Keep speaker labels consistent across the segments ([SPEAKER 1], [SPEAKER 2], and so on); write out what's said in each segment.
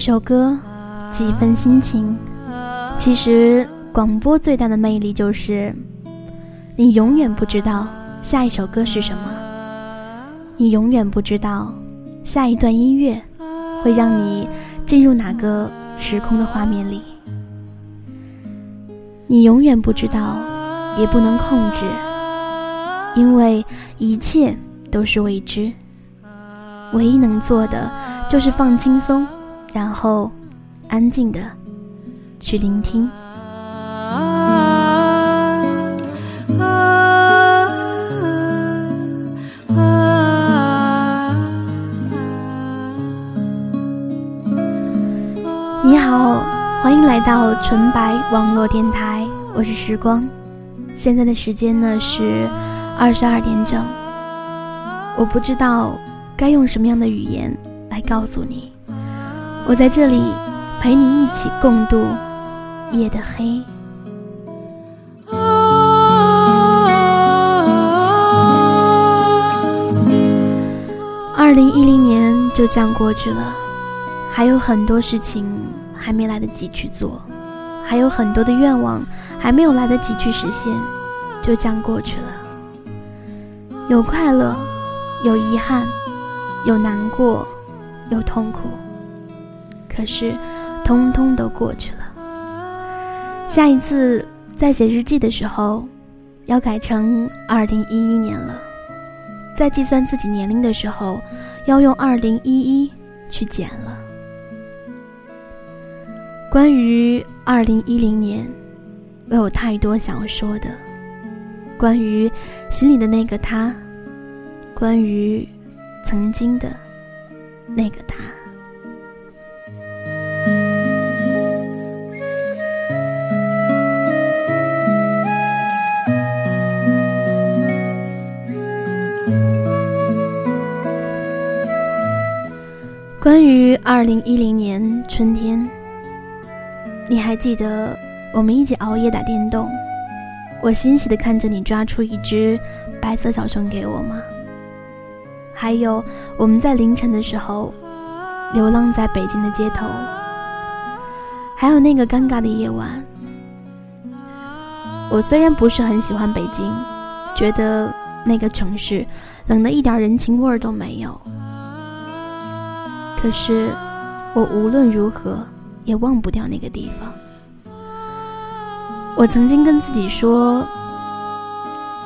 [SPEAKER 1] 一首歌，几分心情。其实广播最大的魅力就是，你永远不知道下一首歌是什么，你永远不知道下一段音乐会让你进入哪个时空的画面里，你永远不知道，也不能控制，因为一切都是未知。唯一能做的就是放轻松。然后，安静的去聆听。你好，欢迎来到纯白网络电台，我是时光。现在的时间呢是二十二点整。我不知道该用什么样的语言来告诉你。我在这里陪你一起共度夜的黑。二零一零年就这样过去了，还有很多事情还没来得及去做，还有很多的愿望还没有来得及去实现，就这样过去了。有快乐，有遗憾，有难过，有痛苦。可是，通通都过去了。下一次在写日记的时候，要改成二零一一年了。在计算自己年龄的时候，要用二零一一去减了。关于二零一零年，我有太多想要说的。关于心里的那个他，关于曾经的那个他。二零一零年春天，你还记得我们一起熬夜打电动，我欣喜的看着你抓出一只白色小熊给我吗？还有我们在凌晨的时候流浪在北京的街头，还有那个尴尬的夜晚。我虽然不是很喜欢北京，觉得那个城市冷的一点人情味儿都没有。可是，我无论如何也忘不掉那个地方。我曾经跟自己说，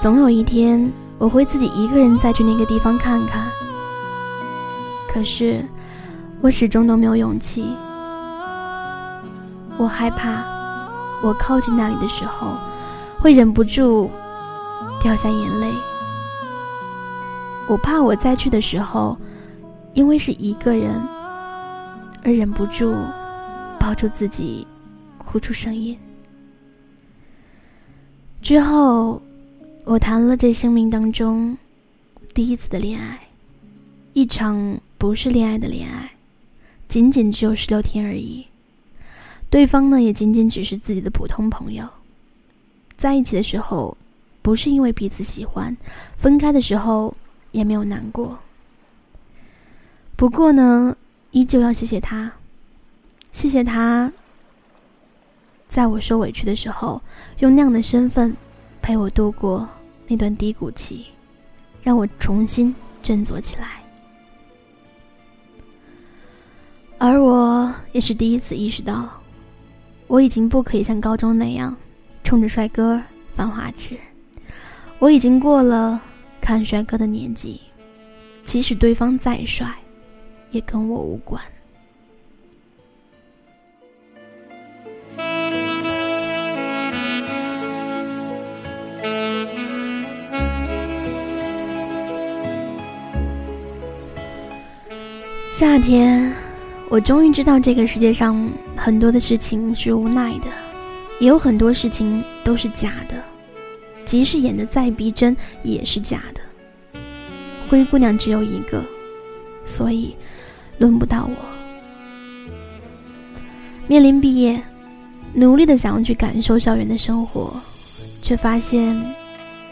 [SPEAKER 1] 总有一天我会自己一个人再去那个地方看看。可是，我始终都没有勇气。我害怕，我靠近那里的时候，会忍不住掉下眼泪。我怕我再去的时候。因为是一个人，而忍不住抱住自己，哭出声音。之后，我谈了这生命当中第一次的恋爱，一场不是恋爱的恋爱，仅仅只有十六天而已。对方呢，也仅仅只是自己的普通朋友。在一起的时候，不是因为彼此喜欢，分开的时候也没有难过。不过呢，依旧要谢谢他，谢谢他，在我受委屈的时候，用那样的身份陪我度过那段低谷期，让我重新振作起来。而我也是第一次意识到，我已经不可以像高中那样冲着帅哥犯花痴，我已经过了看帅哥的年纪，即使对方再帅。也跟我无关。夏天，我终于知道这个世界上很多的事情是无奈的，也有很多事情都是假的，即使演的再逼真，也是假的。灰姑娘只有一个，所以。轮不到我。面临毕业，努力的想要去感受校园的生活，却发现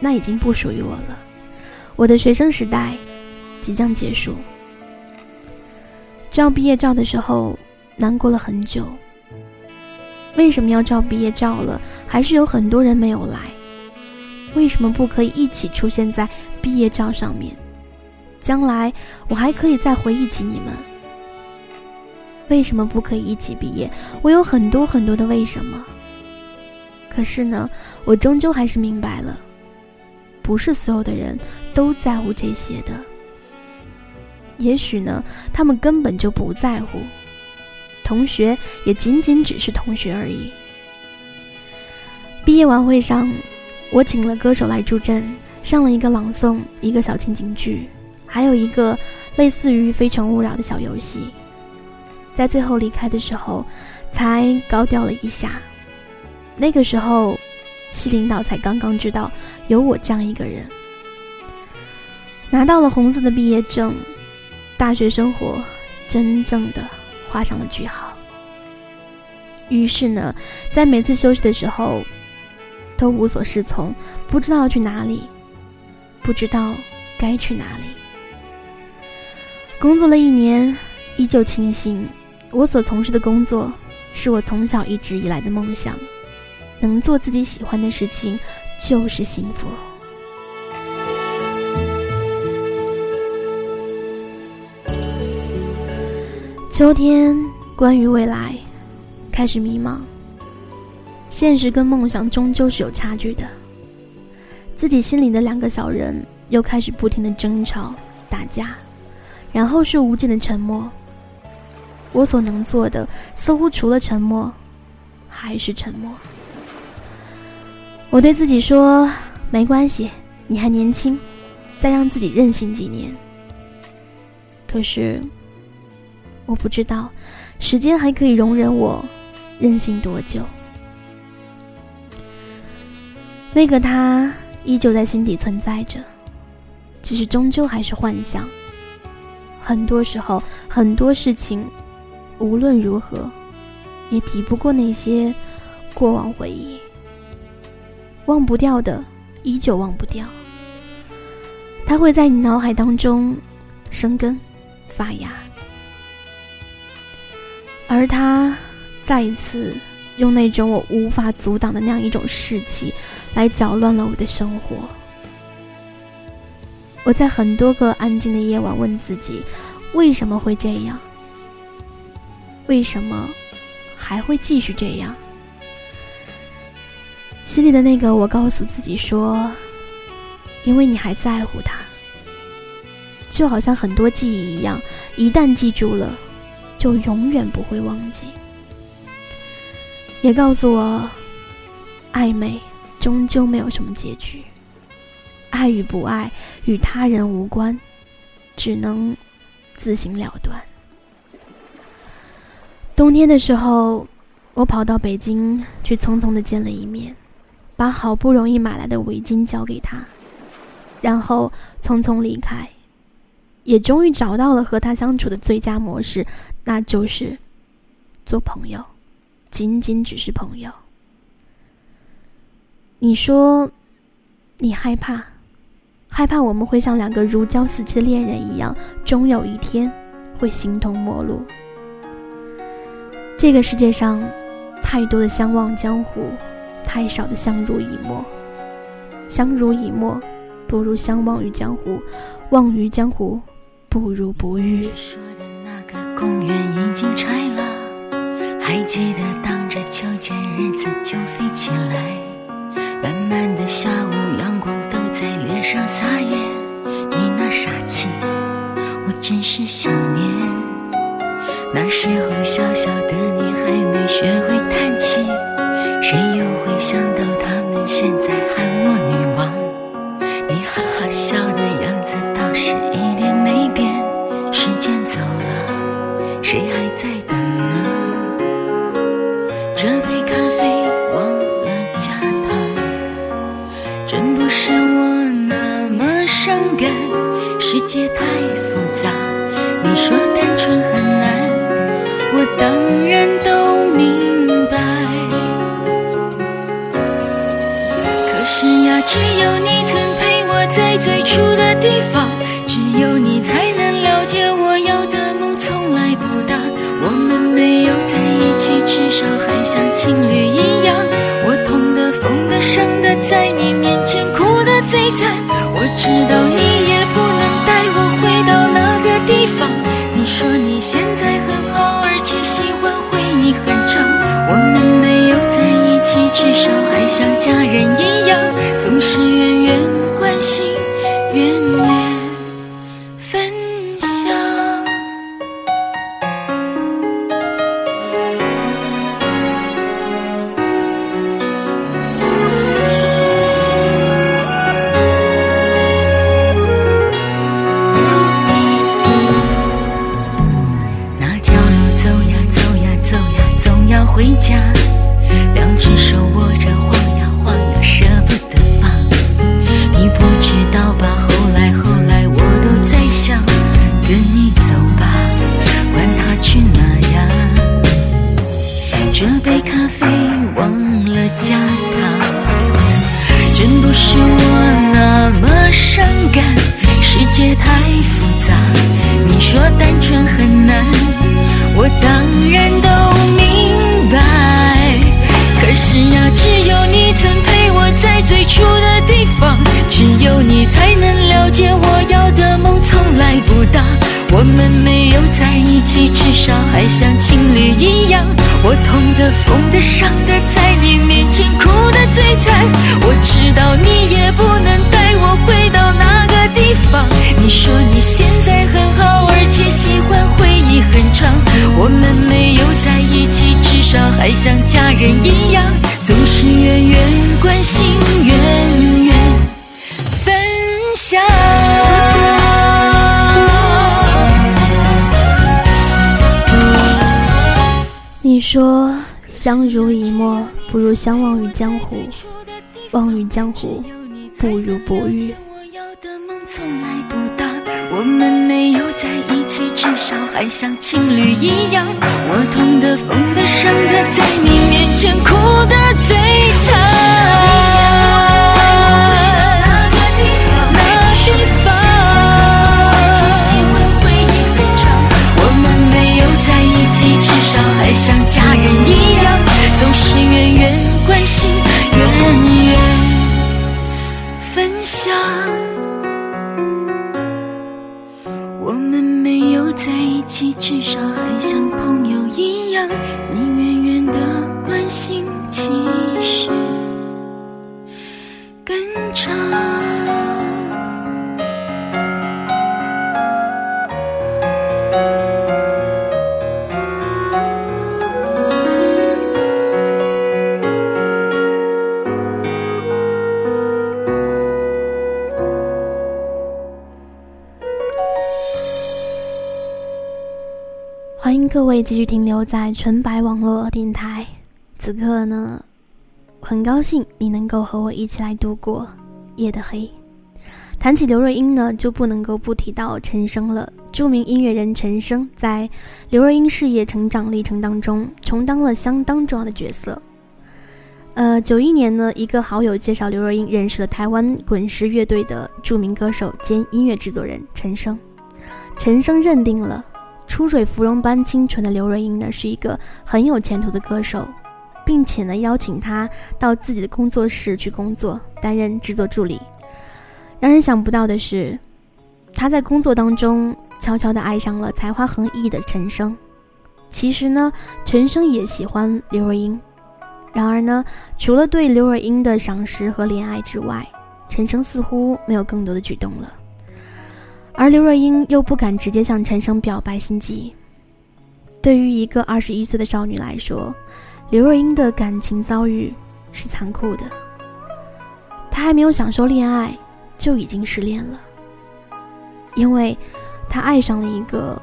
[SPEAKER 1] 那已经不属于我了。我的学生时代即将结束。照毕业照的时候，难过了很久。为什么要照毕业照了，还是有很多人没有来？为什么不可以一起出现在毕业照上面？将来我还可以再回忆起你们。为什么不可以一起毕业？我有很多很多的为什么。可是呢，我终究还是明白了，不是所有的人都在乎这些的。也许呢，他们根本就不在乎。同学也仅仅只是同学而已。毕业晚会上，我请了歌手来助阵，上了一个朗诵，一个小情景剧，还有一个类似于《非诚勿扰》的小游戏。在最后离开的时候，才高调了一下。那个时候，系领导才刚刚知道有我这样一个人。拿到了红色的毕业证，大学生活真正的画上了句号。于是呢，在每次休息的时候，都无所适从，不知道去哪里，不知道该去哪里。工作了一年，依旧清醒。我所从事的工作，是我从小一直以来的梦想。能做自己喜欢的事情，就是幸福。秋天，关于未来，开始迷茫。现实跟梦想终究是有差距的。自己心里的两个小人，又开始不停的争吵、打架，然后是无尽的沉默。我所能做的，似乎除了沉默，还是沉默。我对自己说：“没关系，你还年轻，再让自己任性几年。”可是，我不知道，时间还可以容忍我任性多久。那个他依旧在心底存在着，只是终究还是幻想。很多时候，很多事情。无论如何，也抵不过那些过往回忆。忘不掉的，依旧忘不掉。它会在你脑海当中生根发芽，而他再一次用那种我无法阻挡的那样一种士气，来搅乱了我的生活。我在很多个安静的夜晚问自己：为什么会这样？为什么还会继续这样？心里的那个我告诉自己说：“因为你还在乎他。”就好像很多记忆一样，一旦记住了，就永远不会忘记。也告诉我，暧昧终究没有什么结局，爱与不爱与他人无关，只能自行了断。冬天的时候，我跑到北京去，匆匆的见了一面，把好不容易买来的围巾交给他，然后匆匆离开，也终于找到了和他相处的最佳模式，那就是做朋友，仅仅只是朋友。你说，你害怕，害怕我们会像两个如胶似漆的恋人一样，终有一天会形同陌路。这个世界上，太多的相忘江湖，太少的相濡以沫。相濡以沫，不如相忘于江湖；忘于江湖，不如不遇。
[SPEAKER 2] 说的那个公园已经拆了，还记得荡着秋千，日子就飞起来。慢慢的下午，阳光都在脸上撒野，你那傻气，我真是想念。那时候小小的你还没学会叹气，谁又会想到他们现在喊我女王？你哈哈笑的样子倒是一地方，只有你才能了解我要的梦从来不大，我们没有在一起，至少还像。情侣一样。我痛的、疯的、伤的，在你面前哭得最惨。我知道你也不能带我回到那个地方。你说你现在很好，而且喜欢回忆很长。我们没有在一起，至少还像家人一样，总是远远关心，分。你才能了解我要的梦从来不大。我们没有在一起，至少还像情侣一样。我痛的、疯的、伤的，在你面前哭得最惨。我知道你也不能带我回到那个地方。你说你现在很好，而且喜欢回忆很长。我们没有在一起，至少还像家人一样，总是远远关心，远
[SPEAKER 1] 你说相濡以沫不如相忘于江湖，忘于江湖不如不遇。
[SPEAKER 2] 我们没有在一起，至少还像情侣一样。我痛的、疯的、伤的，在你面前哭的最惨。
[SPEAKER 1] 继续停留在纯白网络电台，此刻呢，很高兴你能够和我一起来度过夜的黑。谈起刘若英呢，就不能够不提到陈升了。著名音乐人陈升在刘若英事业成长历程当中，充当了相当重要的角色。呃，九一年呢，一个好友介绍刘若英认识了台湾滚石乐队的著名歌手兼音乐制作人陈升，陈升认定了。出水芙蓉般清纯的刘若英呢，是一个很有前途的歌手，并且呢邀请她到自己的工作室去工作，担任制作助理。让人想不到的是，他在工作当中悄悄地爱上了才华横溢的陈升。其实呢，陈升也喜欢刘若英。然而呢，除了对刘若英的赏识和怜爱之外，陈升似乎没有更多的举动了。而刘若英又不敢直接向陈升表白心迹。对于一个二十一岁的少女来说，刘若英的感情遭遇是残酷的。她还没有享受恋爱，就已经失恋了，因为她爱上了一个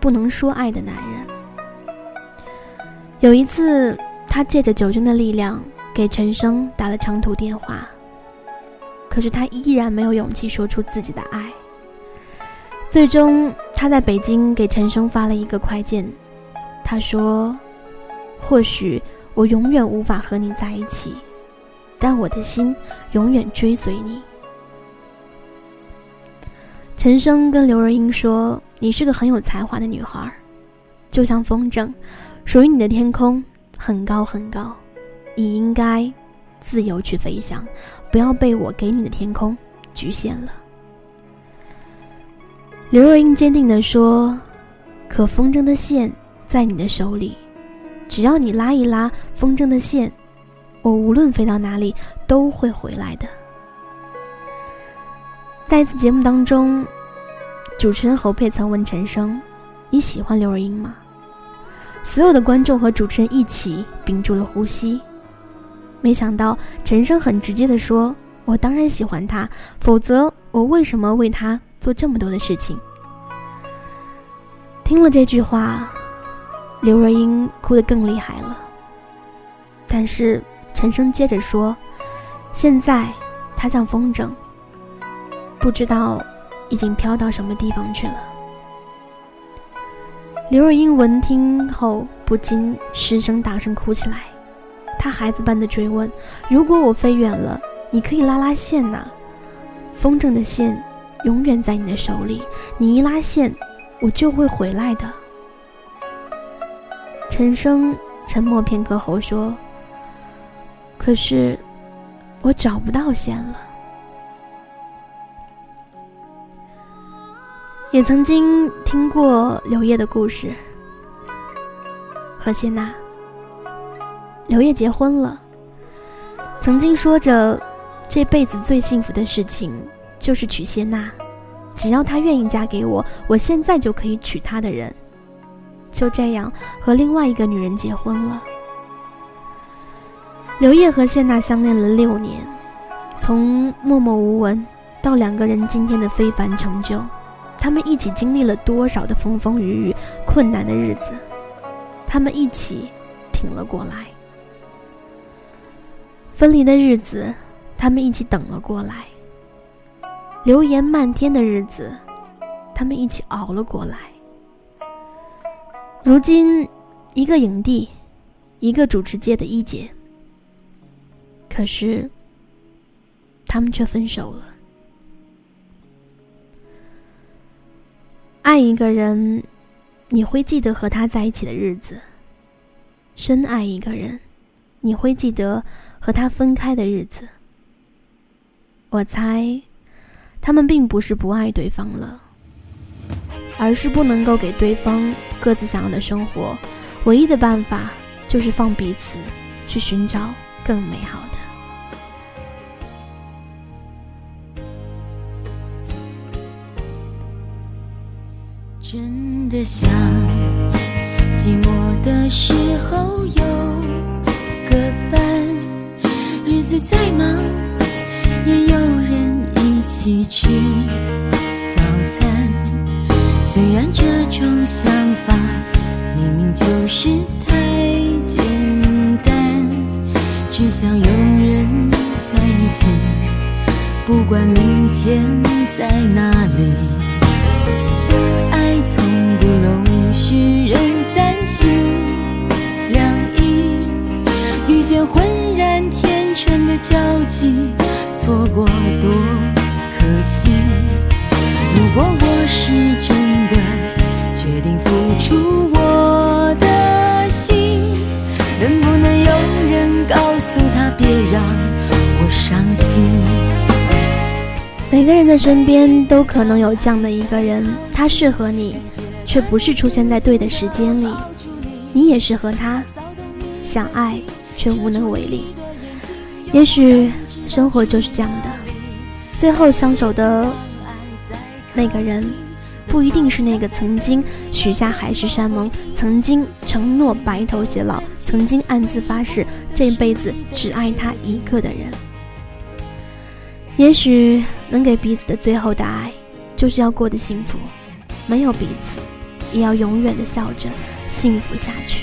[SPEAKER 1] 不能说爱的男人。有一次，她借着酒精的力量给陈升打了长途电话，可是她依然没有勇气说出自己的爱。最终，他在北京给陈升发了一个快件，他说：“或许我永远无法和你在一起，但我的心永远追随你。”陈升跟刘若英说：“你是个很有才华的女孩，就像风筝，属于你的天空很高很高，你应该自由去飞翔，不要被我给你的天空局限了。刘若英坚定地说：“可风筝的线在你的手里，只要你拉一拉风筝的线，我无论飞到哪里都会回来的。”在一次节目当中，主持人侯佩岑问陈升：“你喜欢刘若英吗？”所有的观众和主持人一起屏住了呼吸。没想到陈升很直接的说：“我当然喜欢她，否则我为什么为她做这么多的事情？”听了这句话，刘若英哭得更厉害了。但是陈升接着说：“现在她像风筝。”不知道已经飘到什么地方去了。刘若英闻听后不禁失声大声哭起来，她孩子般的追问：“如果我飞远了，你可以拉拉线呐？风筝的线永远在你的手里，你一拉线，我就会回来的。”陈升沉默片刻后说：“可是我找不到线了。”也曾经听过刘烨的故事，何谢娜。刘烨结婚了，曾经说着这辈子最幸福的事情就是娶谢娜，只要她愿意嫁给我，我现在就可以娶她的人。就这样和另外一个女人结婚了。刘烨和谢娜相恋了六年，从默默无闻到两个人今天的非凡成就。他们一起经历了多少的风风雨雨、困难的日子，他们一起挺了过来。分离的日子，他们一起等了过来。流言漫天的日子，他们一起熬了过来。如今，一个影帝，一个主持界的一姐，可是，他们却分手了。爱一个人，你会记得和他在一起的日子；深爱一个人，你会记得和他分开的日子。我猜，他们并不是不爱对方了，而是不能够给对方各自想要的生活。唯一的办法，就是放彼此去寻找更美好的。
[SPEAKER 2] 真的想寂寞的时候有个伴，日子再忙也有一起吃早餐虽然这种想法明明就是太简单只想有人在一起不管明天在哪里爱从不容许人三心。两意遇见浑然天成的交集错过多果我是真的决定付出我的心，能不能有人告诉他别让我伤心？
[SPEAKER 1] 每个人的身边都可能有这样的一个人，他适合你，却不是出现在对的时间里。你也适合他，想爱却无能为力。也许生活就是这样的，最后相守的那个人，不一定是那个曾经许下海誓山盟、曾经承诺白头偕老、曾经暗自发誓这辈子只爱他一个的人。也许能给彼此的最后的爱，就是要过得幸福，没有彼此，也要永远的笑着幸福下去。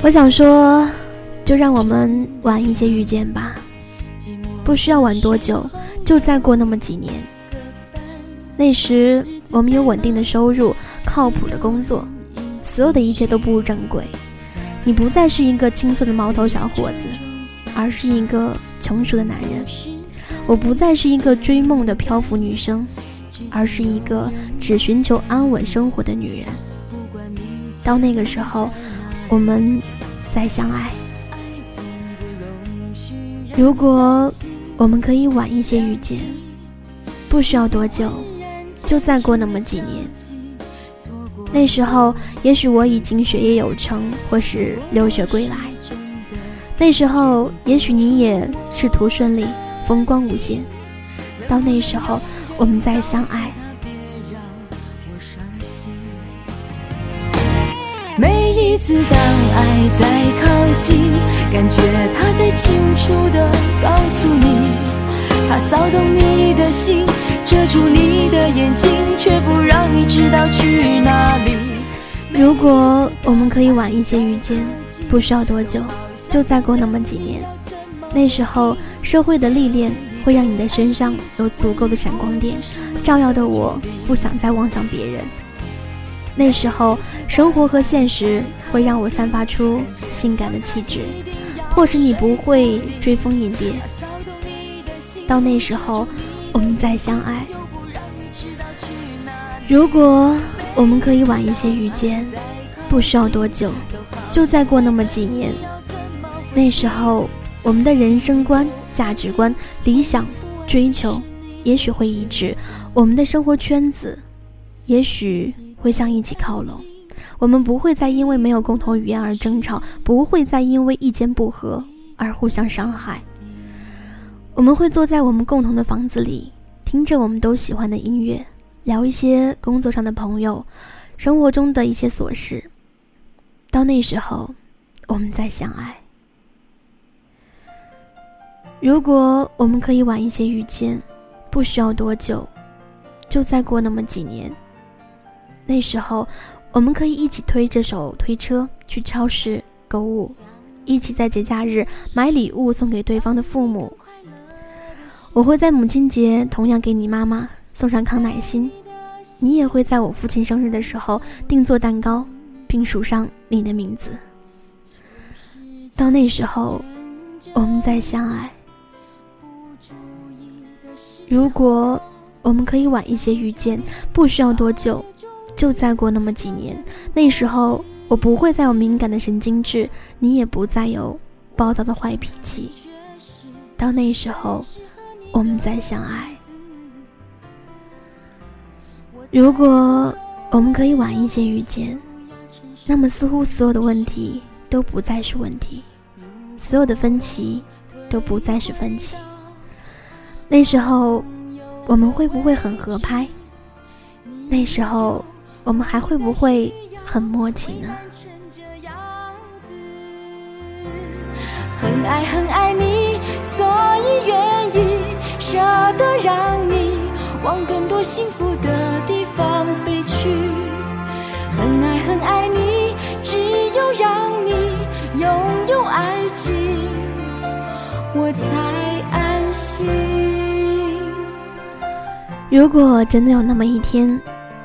[SPEAKER 1] 我想说，就让我们晚一些遇见吧，不需要晚多久，就再过那么几年。那时我们有稳定的收入，靠谱的工作，所有的一切都步入正轨。你不再是一个青涩的毛头小伙子，而是一个成熟的男人。我不再是一个追梦的漂浮女生，而是一个只寻求安稳生活的女人。到那个时候，我们再相爱。如果我们可以晚一些遇见，不需要多久，就再过那么几年。那时候，也许我已经学业有成，或是留学归来。那时候，也许你也仕途顺利，风光无限。到那时候，我们再相爱。
[SPEAKER 2] 每一次的在靠近，感觉它在清楚的告诉你，它骚动你的心，遮住你的眼睛，却不让你知道去哪里。
[SPEAKER 1] 如果我们可以晚一些遇见，不需要多久。就再过那么几年，那时候社会的历练会让你的身上有足够的闪光点，照耀的我不想再妄想别人。那时候生活和现实会让我散发出性感的气质，迫使你不会追风引蝶。到那时候，我们再相爱。如果我们可以晚一些遇见，不需要多久，就再过那么几年。那时候，我们的人生观、价值观、理想、追求，也许会一致；我们的生活圈子，也许会向一起靠拢。我们不会再因为没有共同语言而争吵，不会再因为意见不合而互相伤害。我们会坐在我们共同的房子里，听着我们都喜欢的音乐，聊一些工作上的朋友，生活中的一些琐事。到那时候，我们再相爱。如果我们可以晚一些遇见，不需要多久，就再过那么几年。那时候，我们可以一起推着手推车去超市购物，一起在节假日买礼物送给对方的父母。我会在母亲节同样给你妈妈送上康乃馨，你也会在我父亲生日的时候定做蛋糕，并署上你的名字。到那时候，我们再相爱。如果我们可以晚一些遇见，不需要多久，就再过那么几年。那时候我不会再有敏感的神经质，你也不再有暴躁的坏脾气。到那时候，我们再相爱。如果我们可以晚一些遇见，那么似乎所有的问题都不再是问题，所有的分歧都不再是分歧。那时候，我们会不会很合拍？那时候，我们还会不会很默契呢？
[SPEAKER 2] 很爱很爱你，所以愿意舍得让你往更多幸福的地方飞去。很爱很爱你，只有让你拥有爱情，我才安心。
[SPEAKER 1] 如果真的有那么一天，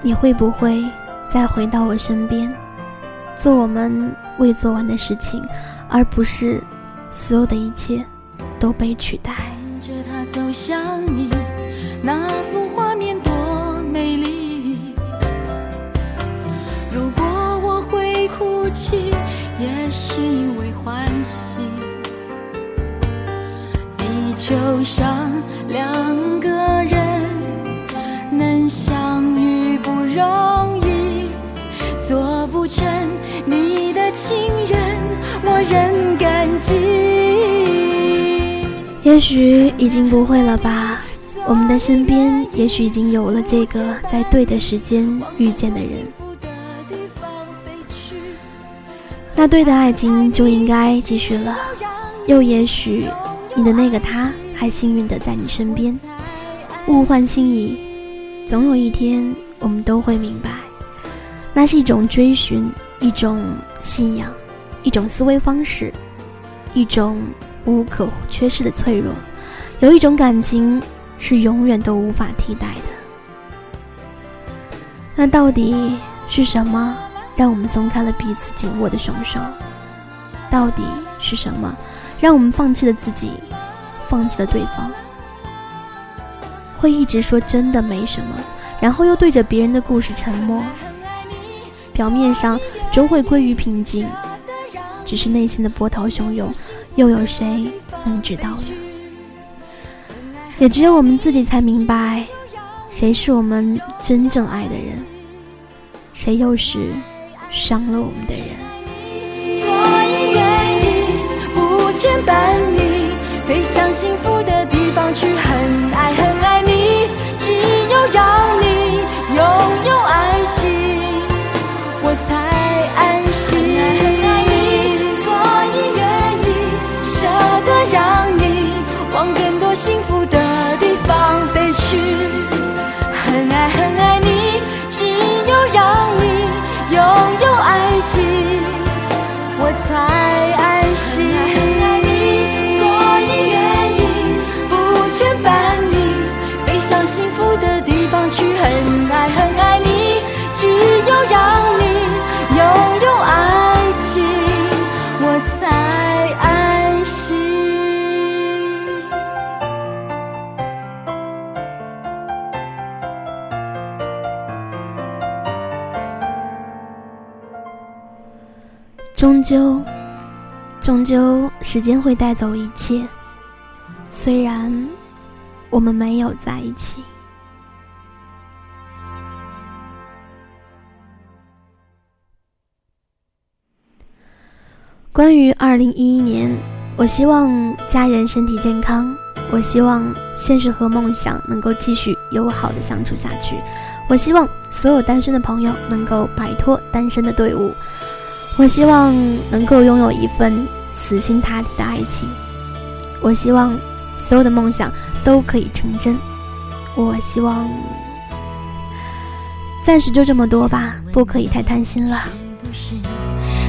[SPEAKER 1] 你会不会再回到我身边，做我们未做完的事情，而不是所有的一切都被取代？
[SPEAKER 2] 看着他走向你，那幅画面多美丽。如果我会哭泣，也是因为欢喜。地球上两个容易，做不成你的情人，我仍感激。
[SPEAKER 1] 也许已经不会了吧，我们的身边也许已经有了这个在对的时间遇见的人，那对的爱情就应该继续了。又也许你的那个他还幸运的在你身边，物换星移。总有一天，我们都会明白，那是一种追寻，一种信仰，一种思维方式，一种无可缺失的脆弱。有一种感情是永远都无法替代的。那到底是什么让我们松开了彼此紧握的双手？到底是什么让我们放弃了自己，放弃了对方？会一直说真的没什么，然后又对着别人的故事沉默。表面上终会归于平静。只是内心的波涛汹涌，又有谁能知道呢？也只有我们自己才明白，谁是我们真正爱的人，谁又是伤了我们的人。
[SPEAKER 2] 所以愿意不牵绊你，飞向幸福的地方去，幸福的
[SPEAKER 1] 究，终究，时间会带走一切。虽然我们没有在一起。关于二零一一年，我希望家人身体健康，我希望现实和梦想能够继续友好的相处下去，我希望所有单身的朋友能够摆脱单身的队伍。我希望能够拥有一份死心塌地的爱情，我希望所有的梦想都可以成真，我希望暂时就这么多吧，不可以太贪心了。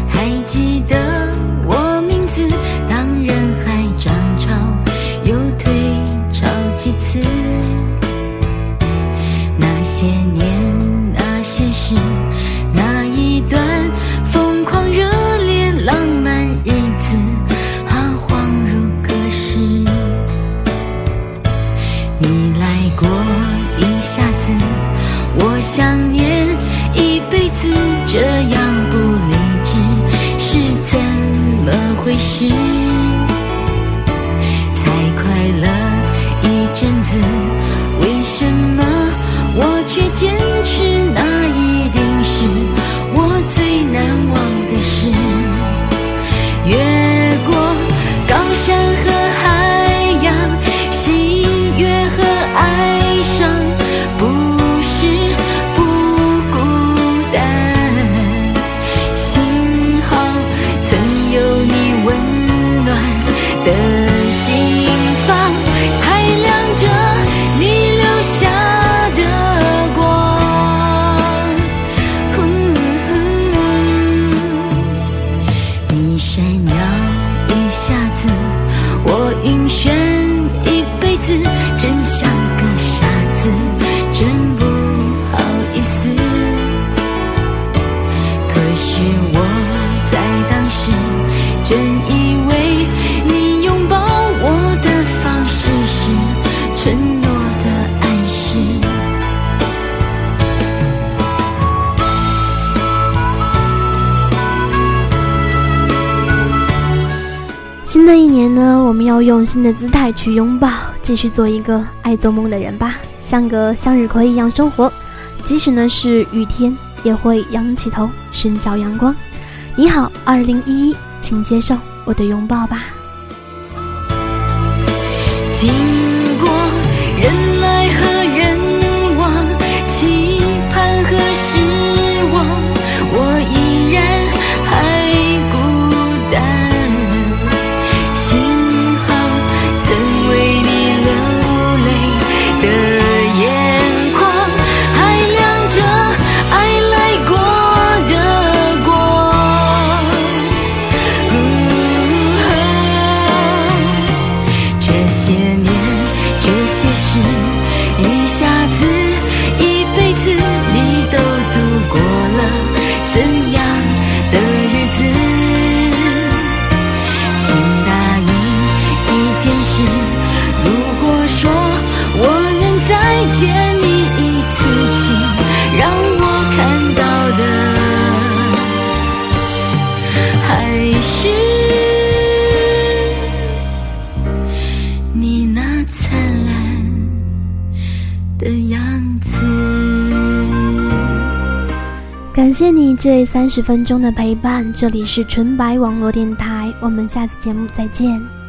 [SPEAKER 2] 还记得才快乐一
[SPEAKER 1] 阵子为什么我却坚用新的姿态去拥抱，继续做一个爱做梦的人吧，像个向日葵一样生活，即使呢是雨天，也会仰起头寻找阳光。你好，二零一一，请接受我的拥抱吧。这三十分钟的陪伴，这里是纯白网络电台，我们下次节目再见。